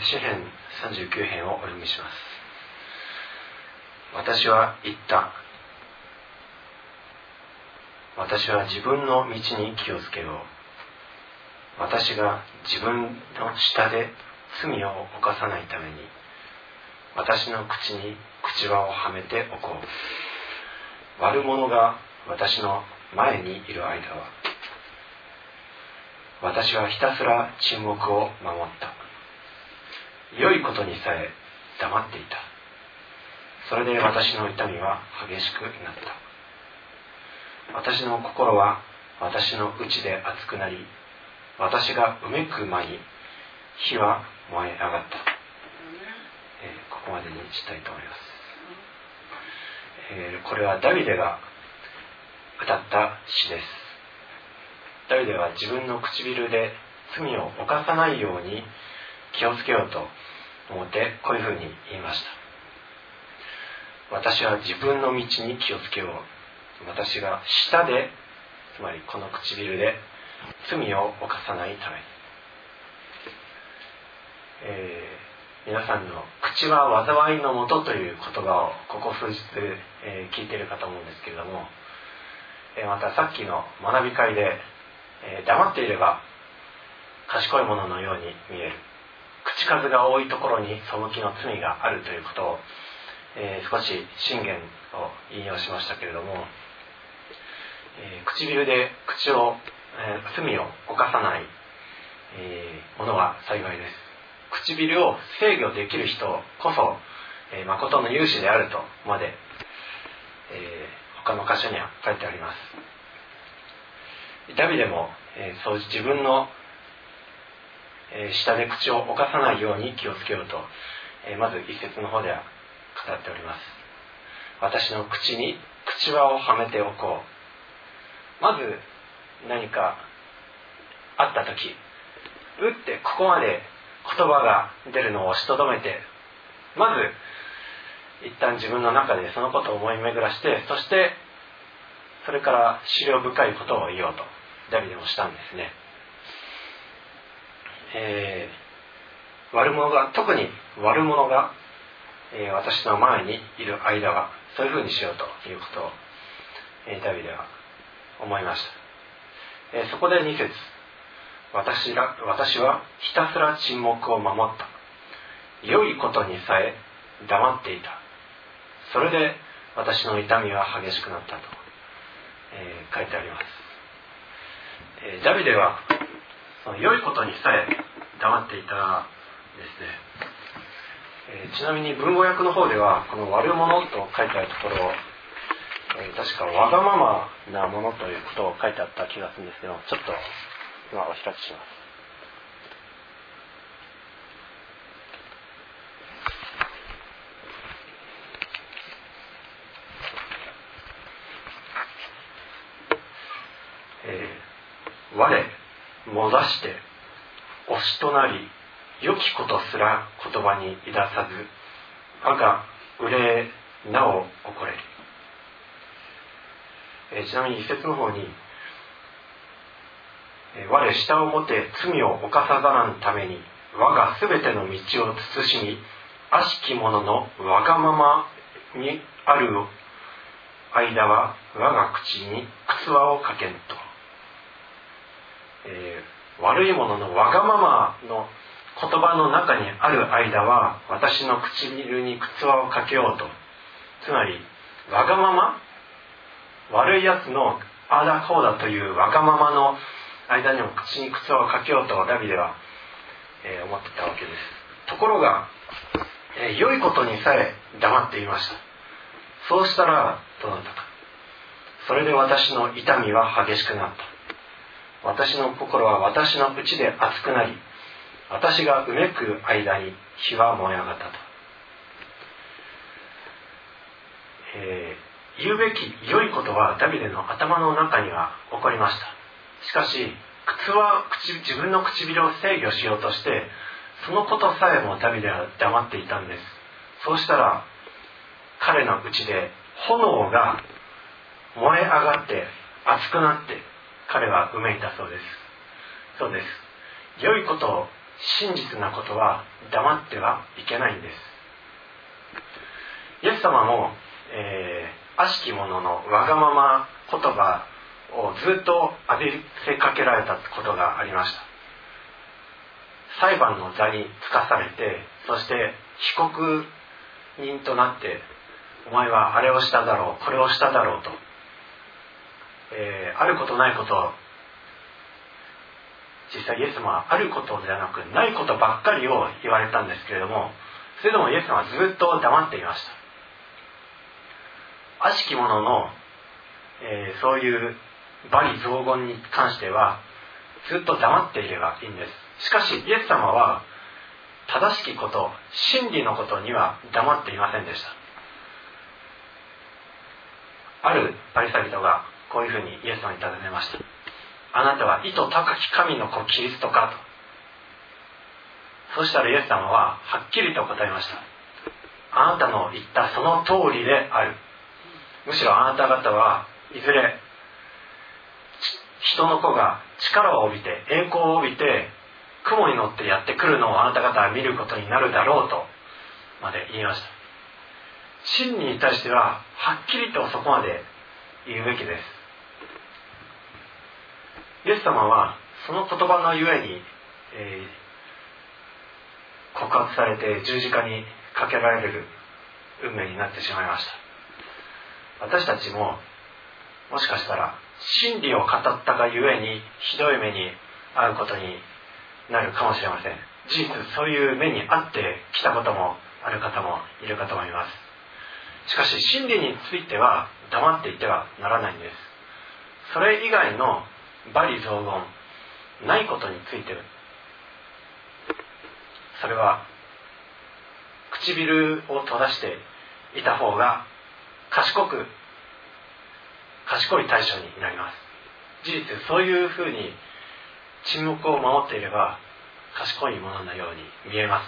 詩編39編をお読みします。私は言った。私は自分の道に気をつけよう。私が自分の下で罪を犯さないために私の口に口輪をはめておこう。悪者が私の前にいる間は私はひたすら沈黙を守った。良いことにさえ黙っていた。それで私の痛みは激しくなった。私の心は私の内で熱くなり私がうめく間に火は燃え上がった、えー、ここまでにしたいと思います、えー、これはダビデが歌った詩です。ダビデは自分の唇で罪を犯さないように気をつけようと思ってこういうふうに言いました。私は自分の道に気をつけよう。私が舌でつまりこの唇で罪を犯さないために、えー、皆さんの「口は災いのもと」という言葉をここ数日、えー、聞いているかと思うんですけれども、えー、またさっきの学び会で、え黙っていれば賢いもののように見える。口数が多いところに背きの罪があるということを、えー、少し信玄を引用しましたけれども、えー、唇で口を、えー、罪を犯さない、えものは幸いです。唇を制御できる人こそ、え誠の勇士であるとまで、え他の箇所には書いてあります。ダビデも、えそう自分のえ、下で口を犯さないように気をつけようと、え、まず一節の方では語っております。私の口に口輪をはめておこう。まず何かあった時打ってここまで言葉が出るのを押しとどめてまず一旦自分の中でそのことを思い巡らしてそしてそれから資料深いことを言おうとダビデもしたんですね。えー、悪者が特に悪者が、えー、私の前にいる間はそういうふうにしようということを、えー、ダビデは思いました、えー、そこで2節私ら私はひたすら沈黙を守った。良いことにさえ黙っていた。それで私の痛みは激しくなったと、えー、書いてあります、えー、ダビデはその良いことにさえ黙っていたですね、えー、ちなみに文語訳の方ではこの「悪者」と書いてあるところ、えー、確か「わがままなもの」ということを書いてあった気がするんですけどちょっと今お開きしますえー、我もざして推しとなり良きことすら言葉にいださず我が憂えなお怒れる、えー、ちなみに一節の方に「我下をもて罪を犯さざらんために我がすべての道を慎み悪しき者のわがままにある間は我が口に靴輪をかけんと」えー、悪いもののわがままの言葉の中にある間は私の唇に靴輪をかけようと。つまりわがまま？悪いやつのあだこうだというわがままの間にも口に靴輪をかけようとダビデは、えー、思ってたわけです。ところが、えー、良いことにさえ黙っていました。そうしたらどうなったか。それで私の痛みは激しくなった。私の心は私の内で熱くなり私がうめく間に火は燃え上がったと、えー、言うべき良いことはダビデの頭の中には起こりました。しかし靴は口自分の唇を制御しようとしてそのことさえもダビデは黙っていたんです。そうしたら彼の内で炎が燃え上がって熱くなって彼はうめいたそうです。そうです。良いことを真実なことは黙ってはいけないんです。イエス様も、えー、悪しき者のわがまま言葉をずっと浴びせかけられたことがありました。裁判の座につかされてそして被告人となってお前はあれをしただろうこれをしただろうと、えー、あることないこと実際イエス様はあることではなくないことばっかりを言われたんですけれどもそれでもイエス様はずっと黙っていました。悪しき者の、えー、そういう罵詈雑言に関してはずっと黙っていればいいんです。しかしイエス様は正しきこと真理のことには黙っていませんでした。あるパリサイ人がこういうふうにイエス様に尋ねました。あなたは意図高き神の子キリストかと。そしたらイエス様ははっきりと答えました。あなたの言ったその通りである。むしろあなた方はいずれ人の子が力を帯びて栄光を帯びて雲に乗ってやってくるのをあなた方は見ることになるだろうとまで言いました。真理に対してははっきりとそこまで言うべきです。イエス様はその言葉のゆえに、えー、告発されて十字架にかけられる運命になってしまいました。私たちももしかしたら真理を語ったがゆえにひどい目に遭うことになるかもしれません。事実そういう目に遭ってきたこともある方もいるかと思います。しかし真理については黙っていてはならないんです。それ以外の罵詈雑言ないことについてそれは唇を閉ざしていた方が賢く賢い対象になります。事実そういうふうに沈黙を守っていれば賢いもののように見えます。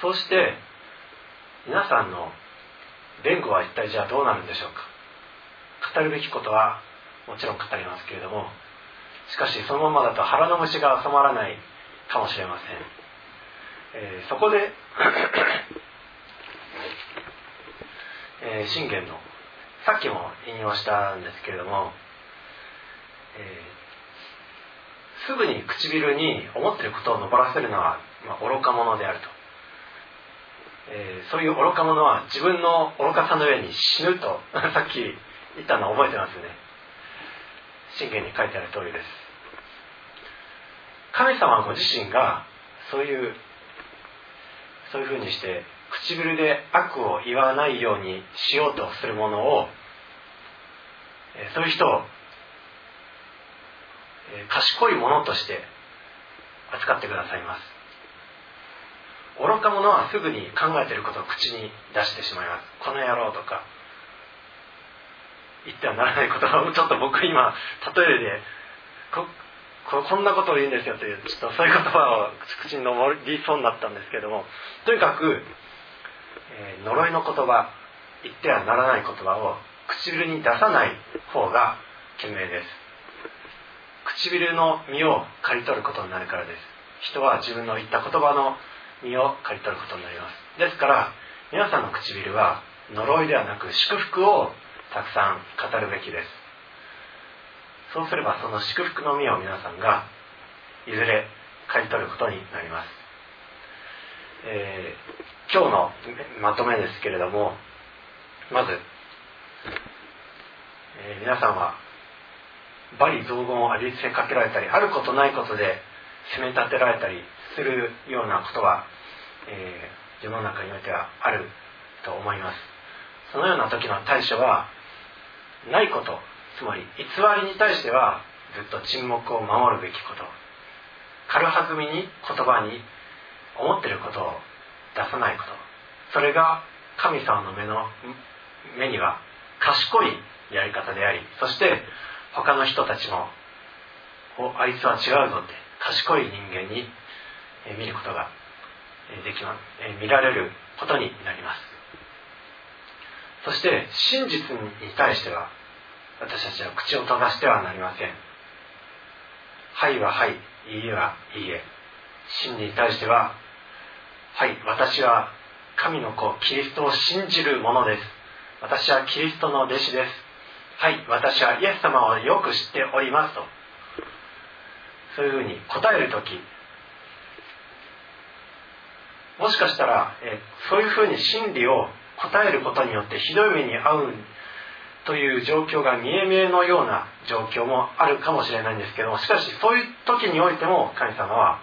そうして皆さんの弁護は一体じゃあどうなるんでしょうか。語るべきことはもちろん語りますけれどもしかしそのままだと腹の虫が収まらないかもしれません、えー、そこで えー、信玄のさっきも引用したんですけれども、えー、すぐに唇に思っていることを登らせるのは、まあ、愚か者であると、えー、そういう愚か者は自分の愚かさの上に死ぬと さっき言ったのを覚えてますね。信玄に書いてある通りです。神様ご自身がそういうそういうふうにして唇で悪を言わないようにしようとするものをそういう人を賢いものとして扱ってくださいます。愚か者はすぐに考えてることを口に出してしまいます。この野郎とか言ってはならないことをちょっと僕今例えでここんなことを言うんですよというちょっとそういう言葉を口に上りそうになったんですけどもとにかくえー、呪いの言葉言ってはならない言葉を唇に出さない方が賢明です。唇の身を刈り取ることになるからです。人は自分の言った言葉の身を刈り取ることになります。ですから皆さんの唇は呪いではなく祝福をたくさん語るべきです。そうすればその祝福の実を皆さんがいずれ刈り取ることになります、えー今日のまとめですけれどもまず、えー、皆さんは罵詈雑言を浴びせかけられたりあることないことで責め立てられたりするようなことは、えー、世の中においてはあると思います。そのような時の対処はないこと。つまり偽りに対してはずっと沈黙を守るべきこと。軽はずみに言葉に思ってることを出さないこと。それが神様の目の目には賢いやり方でありそして他の人たちもあいつは違うぞって賢い人間に見ることができま見られることになります。そして真実に対しては私たちは口を閉ざしてはなりません。はいははいいいえはいいえ。真理に対してははい私は神の子キリストを信じる者です。私はキリストの弟子です。はい私はイエス様をよく知っておりますと。そういうふうに答える時もしかしたら、えそういうふうに真理を答えることによってひどい目に遭うという状況が見え見えのような状況もあるかもしれないんですけどもしかしそういう時においても神様は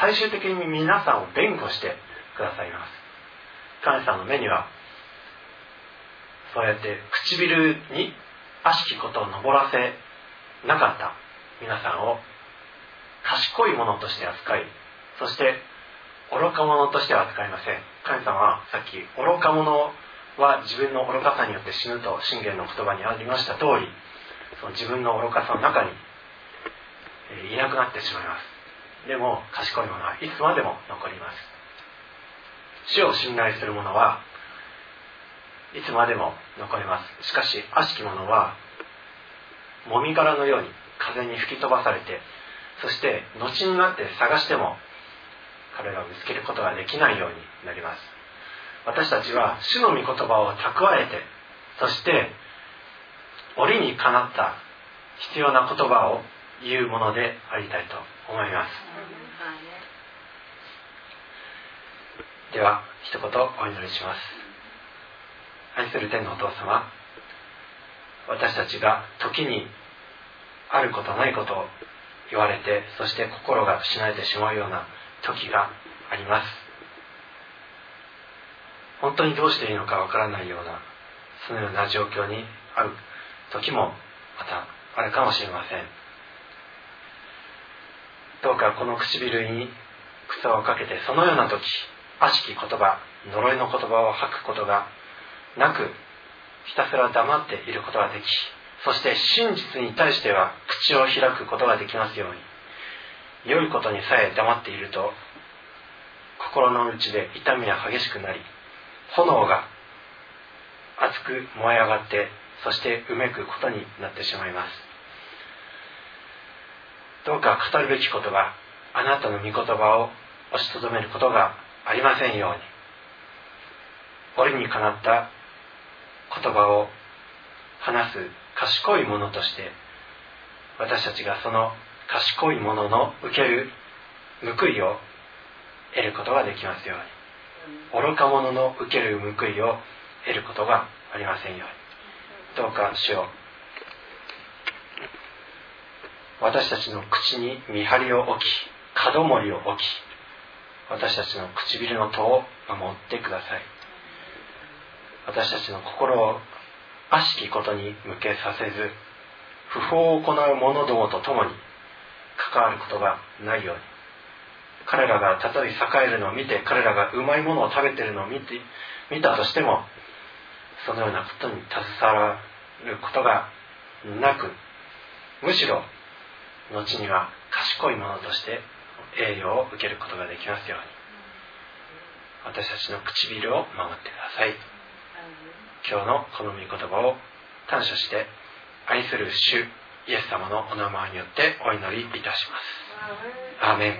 最終的に皆さんを弁護してくださいます。神様の目にはそうやって唇に悪しきことを登らせなかった。皆さんを賢いものとして扱いそして愚か者としては扱いません。神様はさっき愚か者は自分の愚かさによって死ぬと信玄の言葉にありました通りその自分の愚かさの中にいなくなってしまいます。でも賢い者はいつまでも残ります。主を信頼する者はいつまでも残ります。しかし悪しき者はもみ殻のように風に吹き飛ばされてそして後になって探しても彼らを見つけることができないようになります。私たちは主の御言葉を蓄えてそして折にかなった必要な言葉を言うものでありたいと思います。では一言お祈りします。愛する天のお父様私たちが時にあることないことを言われてそして心が失えてしまうような時があります。本当にどうしていいのかわからないようなそのような状況にある時もまたあるかもしれません。どうかこの唇に草をかけてそのような時悪しき言葉呪いの言葉を吐くことがなくひたすら黙っていることができそして真実に対しては口を開くことができますように。良いことにさえ黙っていると心の内で痛みが激しくなり炎が熱く燃え上がってそしてうめくことになってしまいます。どうか語るべきことがあなたの御言葉を押しとどめることがありませんように。折にかなった言葉を話す賢いものとして私たちがその賢いもの受ける報いを得ることができますように。愚か者の受ける報いを得ることがありませんように。どうか主よう。私たちの口に見張りを置き門守りを置き私たちの唇の戸を守ってください。私たちの心を悪しきことに向けさせず不法を行う者どもと共に関わることがないように。彼らがたとえ栄えるのを見て彼らがうまいものを食べてるのを見て見たとしてもそのようなことに携わることがなくむしろ後には賢いものとして栄養を受けることができますように。私たちの唇を守ってください。今日のこの御言葉を感謝して愛する主イエス様のお名前によってお祈りいたします。アーメン